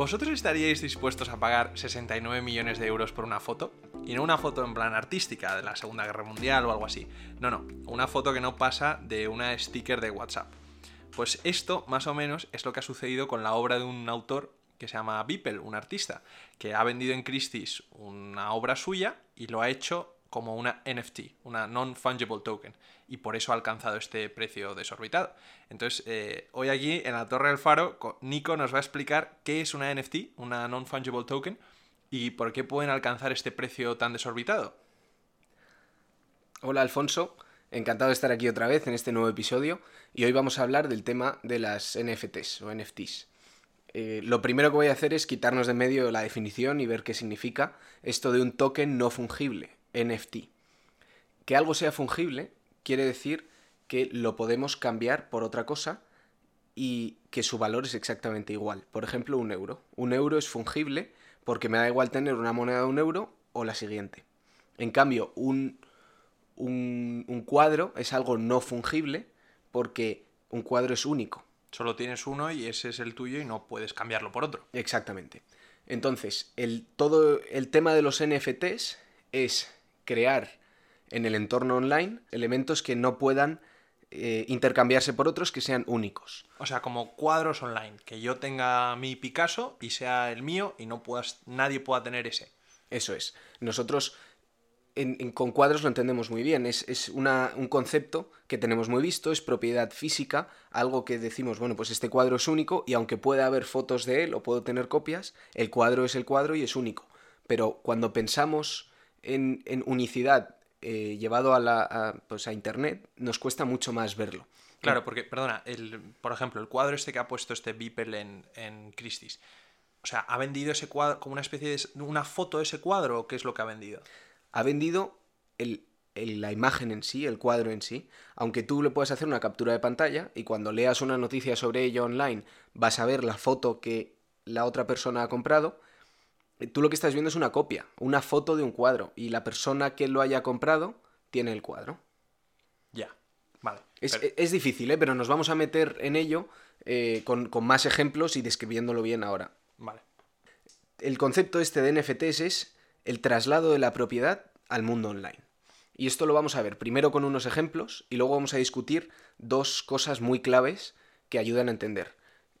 ¿Vosotros estaríais dispuestos a pagar 69 millones de euros por una foto? Y no una foto en plan artística de la Segunda Guerra Mundial o algo así. No, no, una foto que no pasa de una sticker de WhatsApp. Pues esto, más o menos, es lo que ha sucedido con la obra de un autor que se llama Beeple, un artista, que ha vendido en Christie's una obra suya y lo ha hecho como una NFT, una non-fungible token, y por eso ha alcanzado este precio desorbitado. Entonces, eh, hoy aquí en la Torre del Faro, Nico nos va a explicar qué es una NFT, una non-fungible token, y por qué pueden alcanzar este precio tan desorbitado. Hola Alfonso, encantado de estar aquí otra vez en este nuevo episodio, y hoy vamos a hablar del tema de las NFTs o NFTs. Eh, lo primero que voy a hacer es quitarnos de medio la definición y ver qué significa esto de un token no fungible NFT. Que algo sea fungible quiere decir que lo podemos cambiar por otra cosa y que su valor es exactamente igual. Por ejemplo, un euro. Un euro es fungible porque me da igual tener una moneda de un euro o la siguiente. En cambio, un, un, un cuadro es algo no fungible porque un cuadro es único. Solo tienes uno y ese es el tuyo y no puedes cambiarlo por otro. Exactamente. Entonces, el, todo el tema de los NFTs es crear en el entorno online elementos que no puedan eh, intercambiarse por otros que sean únicos. O sea, como cuadros online, que yo tenga mi Picasso y sea el mío y no puedas, nadie pueda tener ese. Eso es. Nosotros con cuadros lo entendemos muy bien. Es, un concepto que tenemos muy visto, es propiedad física, algo que decimos, bueno, pues este cuadro es único y aunque pueda haber fotos de él o puedo tener copias, el cuadro es el cuadro y es único. Pero cuando pensamos en, unicidad eh, llevado a, la, pues a Internet, nos cuesta mucho más verlo. Claro, porque, perdona, el, por ejemplo, el cuadro este que ha puesto este Beeple en, en Christie's, o sea, ¿ha vendido ese cuadro como una especie de una foto de ese cuadro o qué es lo que ha vendido? Ha vendido el, la imagen en sí, el cuadro en sí, aunque tú le puedas hacer una captura de pantalla y cuando leas una noticia sobre ello online vas a ver la foto que la otra persona ha comprado, tú lo que estás viendo es una copia, una foto de un cuadro, y la persona que lo haya comprado tiene el cuadro. Ya, vale. Es, difícil, ¿eh? pero nos vamos a meter en ello eh, con, con, más ejemplos y describiéndolo bien ahora. Vale. El concepto este de NFTs es el traslado de la propiedad al mundo online. Y esto lo vamos a ver primero con unos ejemplos y luego vamos a discutir dos cosas muy claves que ayudan a entender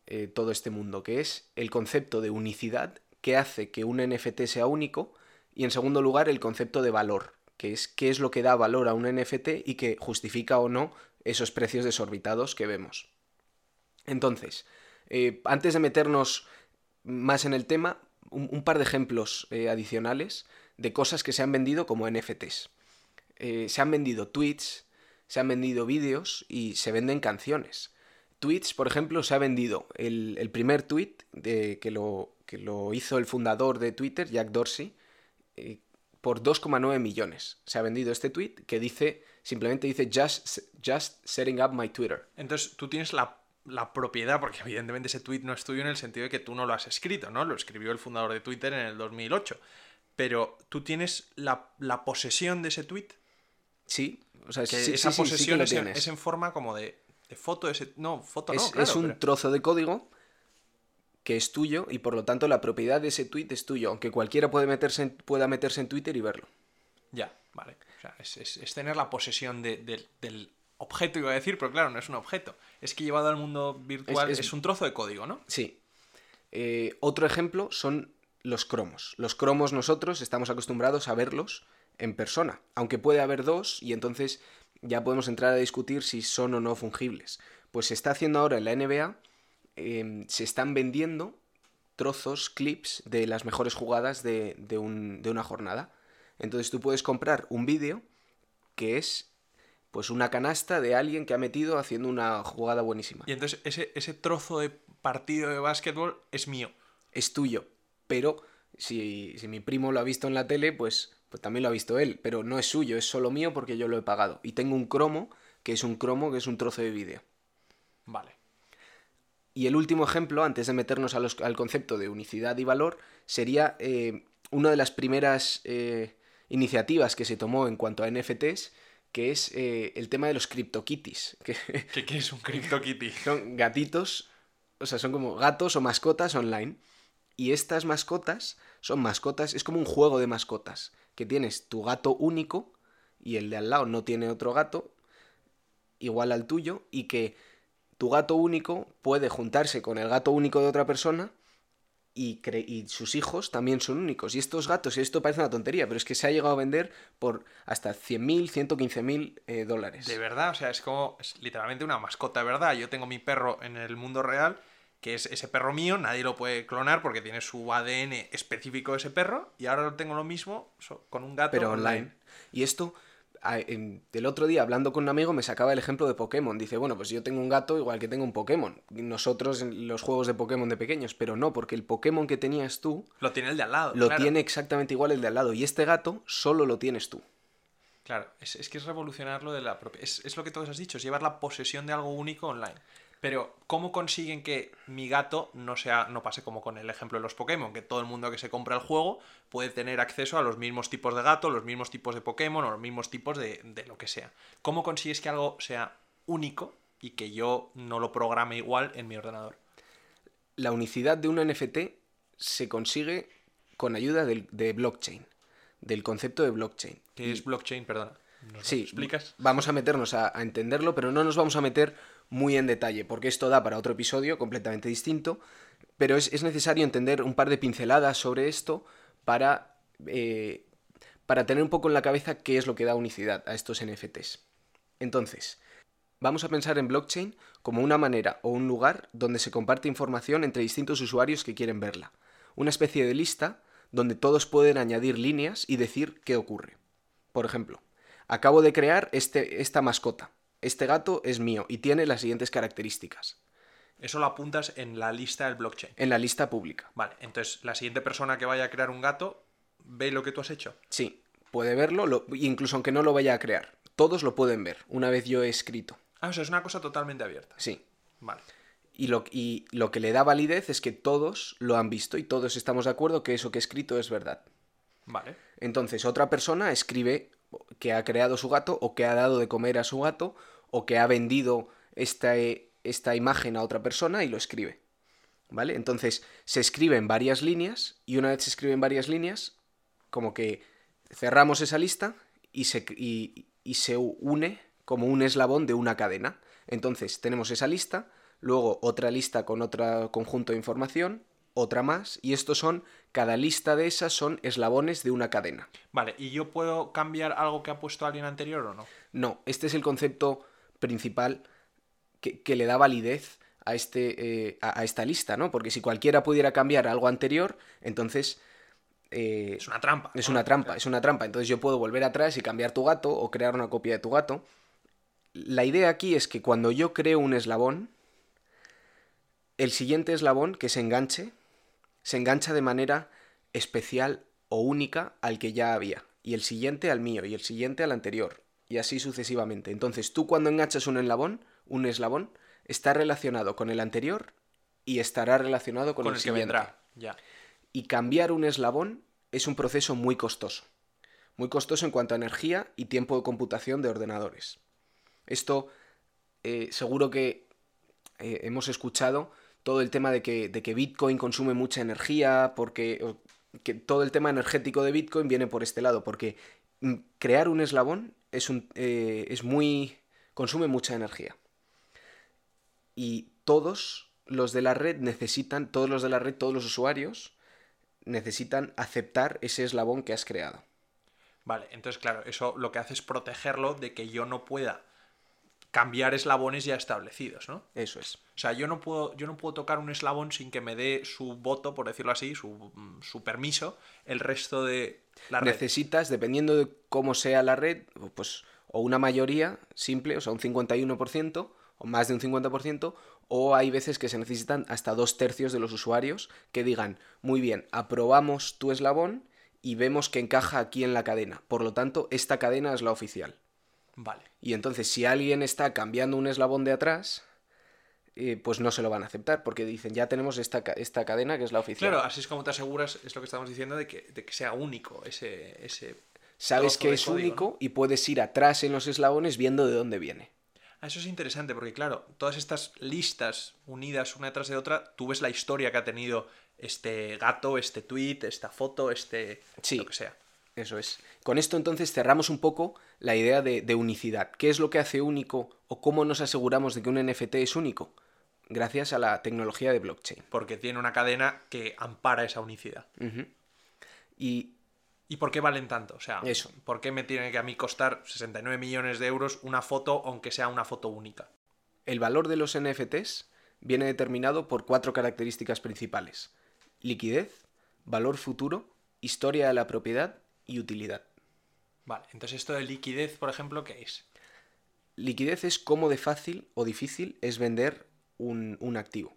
eh, todo este mundo, que es el concepto de unicidad que hace que un NFT sea único y en segundo lugar el concepto de valor, que es qué es lo que da valor a un NFT y que justifica o no esos precios desorbitados que vemos. Entonces, eh, antes de meternos más en el tema, un, par de ejemplos eh, adicionales de cosas que se han vendido como NFTs. Eh, se han vendido tweets, se han vendido vídeos y se venden canciones. Tweets, por ejemplo, se ha vendido el, primer tweet de, que lo, que lo hizo el fundador de Twitter, Jack Dorsey, eh, por 2,9 millones. Se ha vendido este tweet que dice, simplemente dice, just, just setting up my Twitter. Entonces tú tienes la, propiedad, porque evidentemente ese tweet no es tuyo en el sentido de que tú no lo has escrito, ¿no? Lo escribió el fundador de Twitter en el 2008. Pero tú tienes la, posesión de ese tweet. Sí, o sea, esa posesión es, en, forma como de, foto, ese, no, foto es, no, es un trozo de código que es tuyo y por lo tanto la propiedad de ese tweet es tuyo, aunque cualquiera puede meterse pueda meterse en Twitter y verlo. Ya, vale. O sea, es, tener la posesión del objeto, iba a decir, pero claro, no es un objeto. Es que llevado al mundo virtual es, un trozo de código, ¿no? Sí. Eh, otro ejemplo son los cromos. Los cromos nosotros estamos acostumbrados a verlos en persona, aunque puede haber dos y entonces ya podemos entrar a discutir si son o no fungibles. Pues se está haciendo ahora en la NBA Em, se están vendiendo trozos, clips de las mejores jugadas de, una jornada. Entonces tú puedes comprar un vídeo que es pues una canasta de alguien que ha metido haciendo una jugada buenísima. Y entonces ese, ese trozo de partido de básquetbol es mío. Es tuyo. Pero si, mi primo lo ha visto en la tele, pues, pues también lo ha visto él. Pero no es suyo, es solo mío porque yo lo he pagado. Y tengo un cromo, que es un cromo, que es un trozo de vídeo. Vale. Y el último ejemplo, antes de meternos al concepto de unicidad y valor, sería eh, una de las primeras eh, iniciativas que se tomó en cuanto a NFTs, que es eh, el tema de los CryptoKitties. ¿Qué, ¿Qué es un CryptoKitty? son gatitos, o sea, son como gatos o mascotas online. Y estas mascotas son mascotas, es como un juego de mascotas, que tienes tu gato único y el de al lado no tiene otro gato igual al tuyo y que tu gato único puede juntarse con el gato único de otra persona y, sus hijos también son únicos. Y estos gatos, y esto parece una tontería, pero es que se ha llegado a vender por hasta 100.000, 115.000 eh, dólares. De verdad, o sea, es como es literalmente una mascota, ¿verdad? Yo tengo mi perro en el mundo real, que es ese perro mío, nadie lo puede clonar porque tiene su ADN específico de ese perro, y ahora tengo lo mismo con un gato. Pero online. Y esto el otro día hablando con un amigo me sacaba el ejemplo de Pokémon. Dice, bueno, pues yo tengo un gato igual que tengo un Pokémon. Nosotros en los juegos de Pokémon de pequeños, pero no, porque el Pokémon que tenías tú... Lo tiene el de al lado. Lo tiene exactamente igual el de al lado. Y este gato solo lo tienes tú. Claro, es, que es revolucionar lo de la propia... Es, es, lo que todos has dicho, es llevar la posesión de algo único online. Pero, ¿cómo consiguen que mi gato no sea, no pase como con el ejemplo de los Pokémon? Que todo el mundo que se compra el juego puede tener acceso a los mismos tipos de gato, los mismos tipos de Pokémon o los mismos tipos de, de lo que sea. ¿Cómo consigues que algo sea único y que yo no lo programe igual en mi ordenador? La unicidad de un NFT se consigue con ayuda del, de blockchain, del concepto de blockchain. ¿Qué es blockchain? Perdona. sí, explicas? Vamos a meternos a, a entenderlo, pero no nos vamos a meter muy en detalle, porque esto da para otro episodio completamente distinto, pero es, necesario entender un par de pinceladas sobre esto para, eh, para tener un poco en la cabeza qué es lo que da unicidad a estos NFTs. Entonces, vamos a pensar en blockchain como una manera o un lugar donde se comparte información entre distintos usuarios que quieren verla. Una especie de lista donde todos pueden añadir líneas y decir qué ocurre. Por ejemplo, acabo de crear este, esta mascota este gato es mío y tiene las siguientes características. Eso lo apuntas en la lista del blockchain. En la lista pública. Vale, entonces la siguiente persona que vaya a crear un gato ve lo que tú has hecho. Sí, puede verlo, incluso aunque no lo vaya a crear. Todos lo pueden ver una vez yo he escrito. Ah, o sea, es una cosa totalmente abierta. Sí. Vale. Y lo, y lo que le da validez es que todos lo han visto y todos estamos de acuerdo que eso que he escrito es verdad. Vale. Entonces, otra persona escribe que ha creado su gato o que ha dado de comer a su gato o que ha vendido esta, esta imagen a otra persona y lo escribe. ¿Vale? Entonces se escriben varias líneas y una vez se escriben varias líneas, como que cerramos esa lista y se, y, se une como un eslabón de una cadena. Entonces tenemos esa lista, luego otra lista con otro conjunto de información, otra más, y estos son, cada lista de esas son eslabones de una cadena. Vale, ¿y yo puedo cambiar algo que ha puesto alguien anterior o no? No, este es el concepto principal que, le da validez a, este, eh, a, esta lista, ¿no? Porque si cualquiera pudiera cambiar algo anterior, entonces... Eh, es una trampa. Es una trampa, es una trampa. Entonces yo puedo volver atrás y cambiar tu gato o crear una copia de tu gato. La idea aquí es que cuando yo creo un eslabón, el siguiente eslabón que se enganche, se engancha de manera especial o única al que ya había. Y el siguiente al mío, y el siguiente al anterior y así sucesivamente. Entonces, tú cuando enganchas un eslabón, un eslabón, está relacionado con el anterior y estará relacionado con, el, siguiente. Ya. Y cambiar un eslabón es un proceso muy costoso. Muy costoso en cuanto a energía y tiempo de computación de ordenadores. Esto eh, seguro que eh, hemos escuchado todo el tema de que, de que, Bitcoin consume mucha energía, porque que todo el tema energético de Bitcoin viene por este lado, porque mm, crear un eslabón es, un, eh, es muy... consume mucha energía. Y todos los de la red necesitan, todos los de la red, todos los usuarios, necesitan aceptar ese eslabón que has creado. Vale, entonces claro, eso lo que hace es protegerlo de que yo no pueda cambiar eslabones ya establecidos, ¿no? Eso es. O sea, yo no puedo, yo no puedo tocar un eslabón sin que me dé su voto, por decirlo así, su, su permiso, el resto de la red. Necesitas, dependiendo de cómo sea la red, pues o una mayoría simple, o sea, un 51%, o más de un 50%, o hay veces que se necesitan hasta dos tercios de los usuarios que digan, muy bien, aprobamos tu eslabón y vemos que encaja aquí en la cadena. Por lo tanto, esta cadena es la oficial. Vale. Y entonces, si alguien está cambiando un eslabón de atrás, eh, pues no se lo van a aceptar, porque dicen, ya tenemos esta, esta cadena que es la oficial. Claro, así es como te aseguras, es lo que estamos diciendo, de que, de que sea único ese... ese Sabes que es único y puedes ir atrás en los eslabones viendo de dónde viene. Ah, Eso es interesante porque, claro, todas estas listas unidas una tras de otra, tú ves la historia que ha tenido este gato, este tweet, esta foto, este... Sí. lo que sea. Eso es. Con esto entonces cerramos un poco la idea de, de unicidad. ¿Qué es lo que hace único o cómo nos aseguramos de que un NFT es único? Gracias a la tecnología de blockchain. Porque tiene una cadena que ampara esa unicidad. Y ¿Y por qué valen tanto? O sea, Eso. ¿por qué me tiene que a mí costar 69 millones de euros una foto, aunque sea una foto única? el valor de los NFTs viene determinado por cuatro características principales. Liquidez, valor futuro, historia de la propiedad y utilidad. Vale, entonces esto de liquidez, por ejemplo, ¿qué es? Liquidez es cómo de fácil o difícil es vender un, un activo.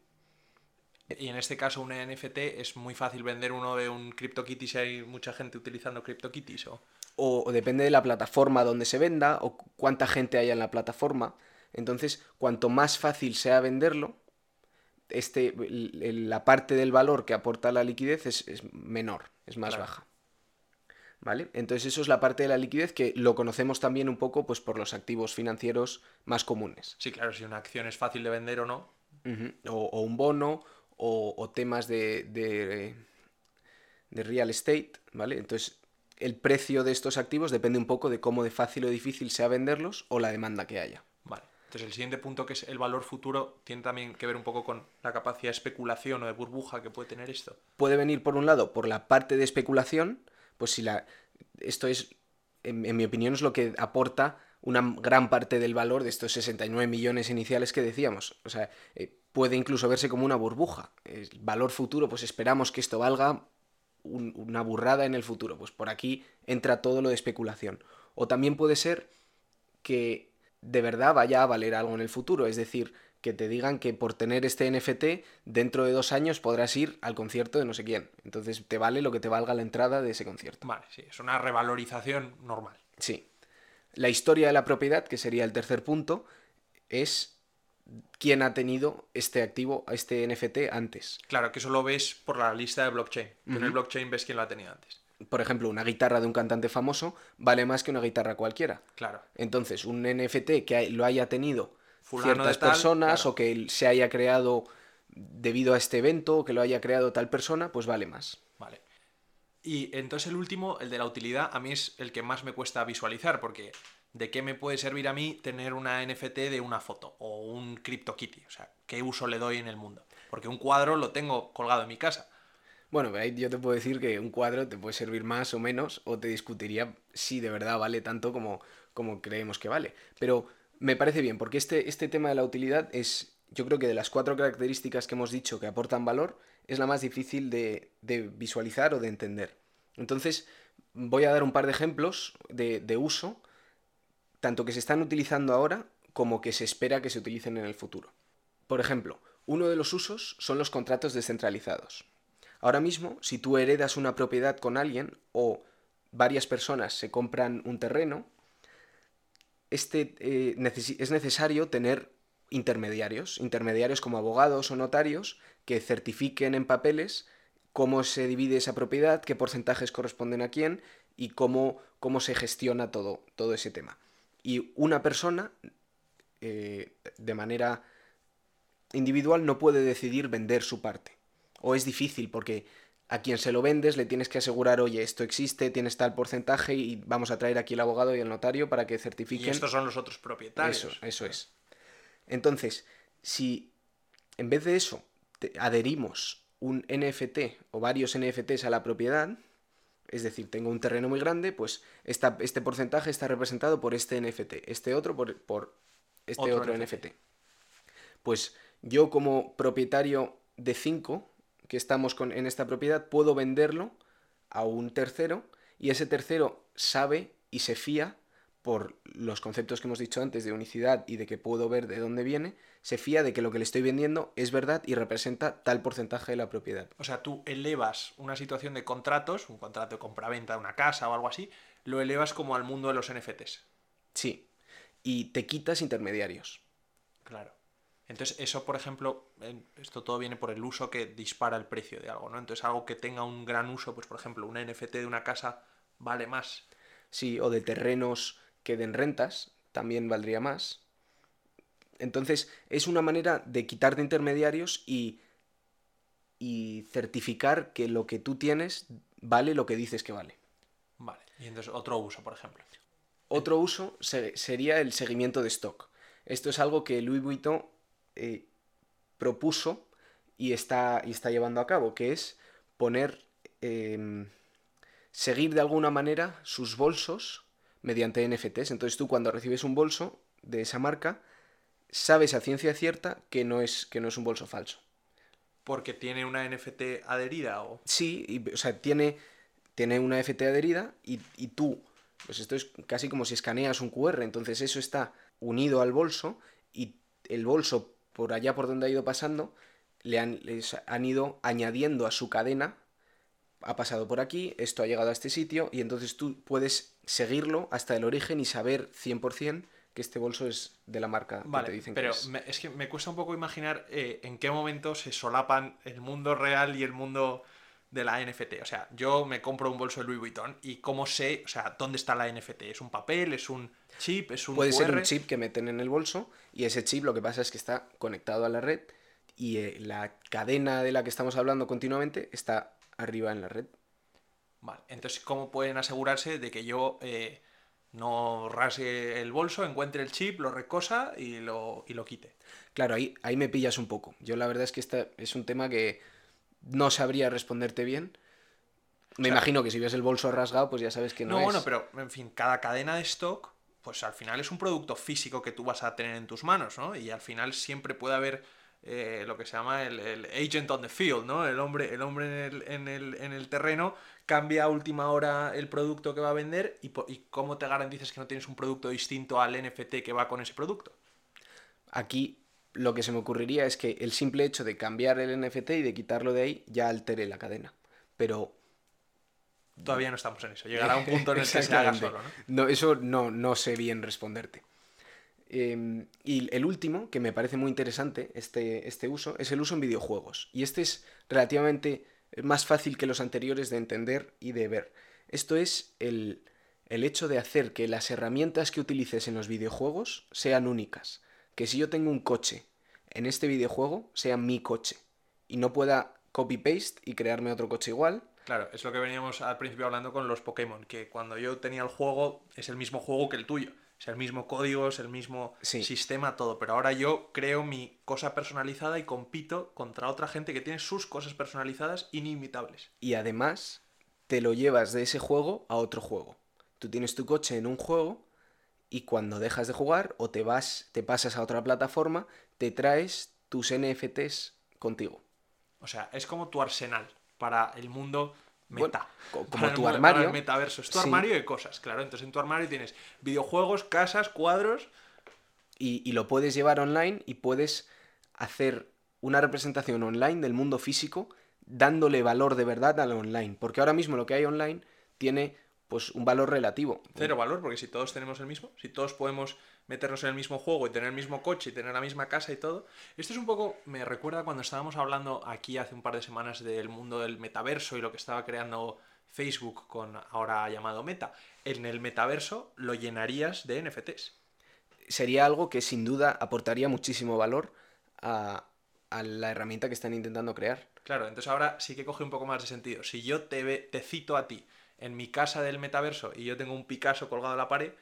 Y en este caso, un NFT es muy fácil vender uno de un CryptoKitty si hay mucha gente utilizando CryptoKitties o... o, o depende de la plataforma donde se venda o cu- cuánta gente haya en la plataforma. Entonces, cuanto más fácil sea venderlo, este, la parte del valor que aporta la liquidez es, es menor, es más Claro. baja. ¿Vale? Entonces eso es la parte de la liquidez que lo conocemos también un poco pues, por los activos financieros más comunes. Sí, claro, si una acción es fácil de vender o no. O, o un bono o, o temas de, de, de real estate, ¿vale? Entonces el precio de estos activos depende un poco de cómo de fácil o difícil sea venderlos o la demanda que haya. Vale. Entonces el siguiente punto, que es el valor futuro, tiene también que ver un poco con la capacidad de especulación o de burbuja que puede tener esto. Puede venir por un lado por la parte de especulación, pues si la esto es en, mi opinión es lo que aporta una gran parte del valor de estos 69 millones iniciales que decíamos. O sea, eh, puede incluso verse como una burbuja. El valor futuro, pues esperamos que esto valga un- una burrada en el futuro. Pues por aquí entra todo lo de especulación. O también puede ser que de verdad vaya a valer algo en el futuro. Es decir, que te digan que por tener este NFT, dentro de dos años podrás ir al concierto de no sé quién. Entonces te vale lo que te valga la entrada de ese concierto. Vale, sí, es una revalorización normal. Sí. La historia de la propiedad, que sería el tercer punto, es quién ha tenido este activo, este NFT antes. Claro, que eso lo ves por la lista de blockchain. En el blockchain ves quién lo ha tenido antes. Por ejemplo, una guitarra de un cantante famoso vale más que una guitarra cualquiera. Claro. Entonces, un NFT que lo haya tenido Fulano ciertas de tal, personas claro. o que se haya creado debido a este evento o que lo haya creado tal persona, pues vale más. Vale. Y entonces el último, el de la utilidad, a mí es el que más me cuesta visualizar, porque ¿de qué me puede servir a mí tener una NFT de una foto o un CryptoKitty? O sea, ¿qué uso le doy en el mundo? Porque un cuadro lo tengo colgado en mi casa. Bueno, yo te puedo decir que un cuadro te puede servir más o menos, o te discutiría si de verdad vale tanto como, como creemos que vale. Pero me parece bien, porque este, este tema de la utilidad es, yo creo que de las cuatro características que hemos dicho que aportan valor, es la más difícil de, de visualizar o de entender. Entonces, voy a dar un par de ejemplos de, de uso, tanto que se están utilizando ahora como que se espera que se utilicen en el futuro. Por ejemplo, uno de los usos son los contratos descentralizados. Ahora mismo, si tú heredas una propiedad con alguien o varias personas se compran un terreno, este, eh, es necesario tener intermediarios, intermediarios como abogados o notarios que certifiquen en papeles cómo se divide esa propiedad, qué porcentajes corresponden a quién y cómo, cómo se gestiona todo, todo ese tema. Y una persona, eh, de manera individual, no puede decidir vender su parte. O es difícil porque a quien se lo vendes le tienes que asegurar, oye, esto existe, tienes tal porcentaje y vamos a traer aquí el abogado y el notario para que Y certifiquen. estos son los otros propietarios. Eso, eso es. Entonces, si en vez de eso te- adherimos un NFT o varios NFTs a la propiedad, es decir, tengo un terreno muy grande, pues esta- este porcentaje está representado por este NFT, este otro por, por este Otro otro, NFT. NFT. Pues yo como propietario de 5 que estamos con, en esta propiedad puedo venderlo a un tercero y ese tercero sabe y se fía por los conceptos que hemos dicho antes de unicidad y de que puedo ver de dónde viene, se fía de que lo que le estoy vendiendo es verdad y representa tal porcentaje de la propiedad. O sea, tú elevas una situación de contratos, un contrato de compraventa de una casa o algo así, lo elevas como al mundo de los NFTs. Sí. Y te quitas intermediarios. Claro. Entonces, eso, por ejemplo, esto todo viene por el uso que dispara el precio de algo, ¿no? Entonces, algo que tenga un gran uso, pues por ejemplo, un NFT de una casa vale más. Sí, o de terrenos que den rentas, también valdría más. Entonces, es una manera de quitarte intermediarios y, y certificar que lo que tú tienes vale lo que dices que vale. Vale. Y entonces otro uso, por ejemplo. Otro uso se- sería el seguimiento de stock. Esto es algo que Louis Vuitton eh, propuso y está, y está llevando a cabo, que es poner, em, seguir de alguna manera sus bolsos mediante NFTs. Entonces tú cuando recibes un bolso de esa marca, sabes a ciencia cierta que no es, que no es un bolso falso. Porque tiene una NFT adherida o. Sí, y, o sea, tiene, tiene una FT adherida y, y tú, pues esto es casi como si escaneas un QR, entonces eso está unido al bolso y el bolso, por allá por donde ha ido pasando, le han, les han ido añadiendo a su cadena, ha pasado por aquí, esto ha llegado a este sitio y entonces tú puedes seguirlo hasta el origen y saber 100% que este bolso es de la marca que te dicen pero que es. me- es que me cuesta un poco imaginar eh, en qué momento se solapan el mundo real y el mundo de la NFT. O sea, yo me compro un bolso de Louis Vuitton y cómo sé, o sea, dónde está la NFT. ¿Es un papel? ¿Es un chip? ¿Es un Puede ser un chip que meten en el bolso y ese chip lo que pasa es que está conectado a la red y eh, la cadena de la que estamos hablando continuamente está arriba en la red. Vale, entonces, ¿cómo pueden asegurarse de que yo eh, no rasgue el bolso, encuentre el chip, lo recosa y lo, y lo quite? Claro, ahí, ahí me pillas un poco. Yo la verdad es que este es un tema que no sabría responderte bien. Me sea- imagino que si ves el bolso rasgado, pues ya sabes que no, No, es. bueno, pero en fin, cada cadena de stock, pues al final es un producto físico que tú vas a tener en tus manos, ¿no? Y al final siempre puede haber eh, lo que se llama el, el agent on the field, ¿no? El hombre, el hombre en el, en el, en el terreno cambia a última hora el producto que va a vender y, y cómo te garantizas que no tienes un producto distinto al NFT que va con ese producto. Aquí lo que se me ocurriría es que el simple hecho de cambiar el NFT y de quitarlo de ahí ya altere la cadena. Pero Todavía no estamos en eso. Llegará un punto en el que se haga solo, ¿no? No, eso no, no sé bien responderte. Eh, y el último, que me parece muy interesante, este, este uso, es el uso en videojuegos. Y este es relativamente más fácil que los anteriores de entender y de ver. Esto es el, el hecho de hacer que las herramientas que utilices en los videojuegos sean únicas. Que si yo tengo un coche en este videojuego, sea mi coche. Y no pueda copy-paste y crearme otro coche igual, Claro, es lo que veníamos al principio hablando con los Pokémon, que cuando yo tenía el juego es el mismo juego que el tuyo. Es el mismo código, es el mismo Sí. sistema, todo. Pero ahora yo creo mi cosa personalizada y compito contra otra gente que tiene sus cosas personalizadas inimitables. y además te lo llevas de ese juego a otro juego. Tú tienes tu coche en un juego y cuando dejas de jugar o te vas, te pasas a otra plataforma, te traes tus NFTs contigo. O sea, es como tu arsenal para el mundo meta. co- como Para el tu para armario. el metaverso. Es tu Sí. armario de cosas, claro. Entonces en tu armario tienes videojuegos, casas, cuadros. Y, y lo puedes llevar online y puedes hacer una representación online del mundo físico dándole valor de verdad al online. Porque ahora mismo lo que hay online tiene pues un valor relativo. Cero valor, porque si todos tenemos el mismo, si todos podemos meternos en el mismo juego y tener el mismo coche y tener la misma casa y todo. Esto es un poco, me recuerda cuando estábamos hablando aquí hace un par de semanas del mundo del metaverso y lo que estaba creando Facebook con ahora llamado Meta. En el metaverso lo llenarías de NFTs. sería algo que sin duda aportaría muchísimo valor a, a la herramienta que están intentando crear. Claro, entonces ahora sí que coge un poco más de sentido. Si yo te cito a ti en mi casa del metaverso y yo tengo un Picasso colgado a la pared,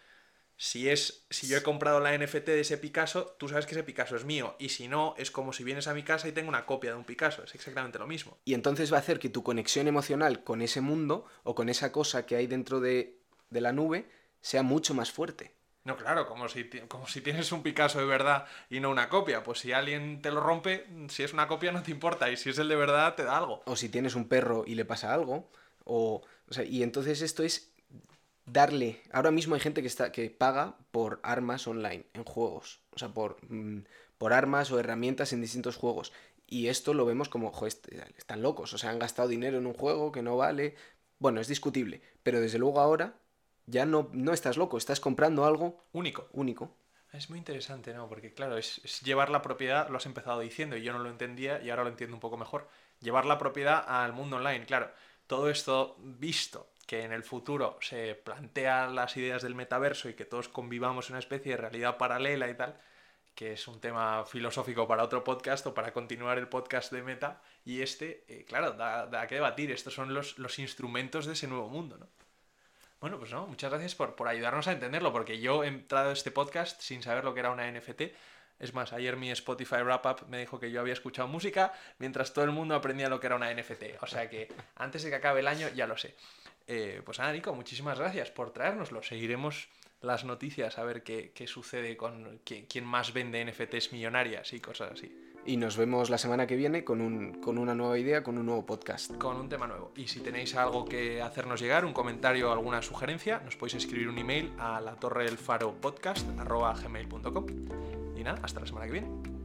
si es si yo he comprado la NFT de ese Picasso, tú sabes que ese Picasso es mío y si no es como si vienes a mi casa y tengo una copia de un Picasso, es exactamente lo mismo. Y entonces va a hacer que tu conexión emocional con ese mundo o con esa cosa que hay dentro de, de la nube sea mucho más fuerte. No, claro, como si, como si tienes un Picasso de verdad y no una copia. Pues si alguien te lo rompe, si es una copia no te importa y si es el de verdad te da algo. O si tienes un perro y le pasa algo. O, o sea, y entonces esto es darle. Ahora mismo hay gente que, está, que paga por armas online en juegos. O sea, por, mm, por armas o herramientas en distintos juegos. Y esto lo vemos como, joder, están locos. O sea, han gastado dinero en un juego que no vale. Bueno, es discutible. Pero desde luego ahora ya no, no estás loco. Estás comprando algo Único. único. Es muy interesante, ¿no? Porque claro, es, es llevar la propiedad, lo has empezado diciendo y yo no lo entendía y ahora lo entiendo un poco mejor. Llevar la propiedad al mundo online, claro. Todo esto visto que en el futuro se plantean las ideas del metaverso y que todos convivamos en una especie de realidad paralela y tal, que es un tema filosófico para otro podcast o para continuar el podcast de Meta. Y este, eh, claro, da, da, que debatir. Estos son los, los instrumentos de ese nuevo mundo, ¿no? Bueno, pues no, muchas gracias por, por ayudarnos a entenderlo, porque yo he entrado a este podcast sin saber lo que era una NFT. Es más, ayer mi Spotify Wrap Up me dijo que yo había escuchado música mientras todo el mundo aprendía lo que era una NFT. O sea que antes de que acabe el año ya lo sé. Eh, pues nada, Nico, muchísimas gracias por traérnoslo. Seguiremos las noticias a ver qué, qué sucede con quién más vende NFTs millonarias y cosas así. Y nos vemos la semana que viene con, un, con una nueva idea, con un nuevo podcast. Con un tema nuevo. Y si tenéis algo que hacernos llegar, un comentario o alguna sugerencia, nos podéis escribir un email a la torre del faro podcast. Y nada, hasta la semana que viene.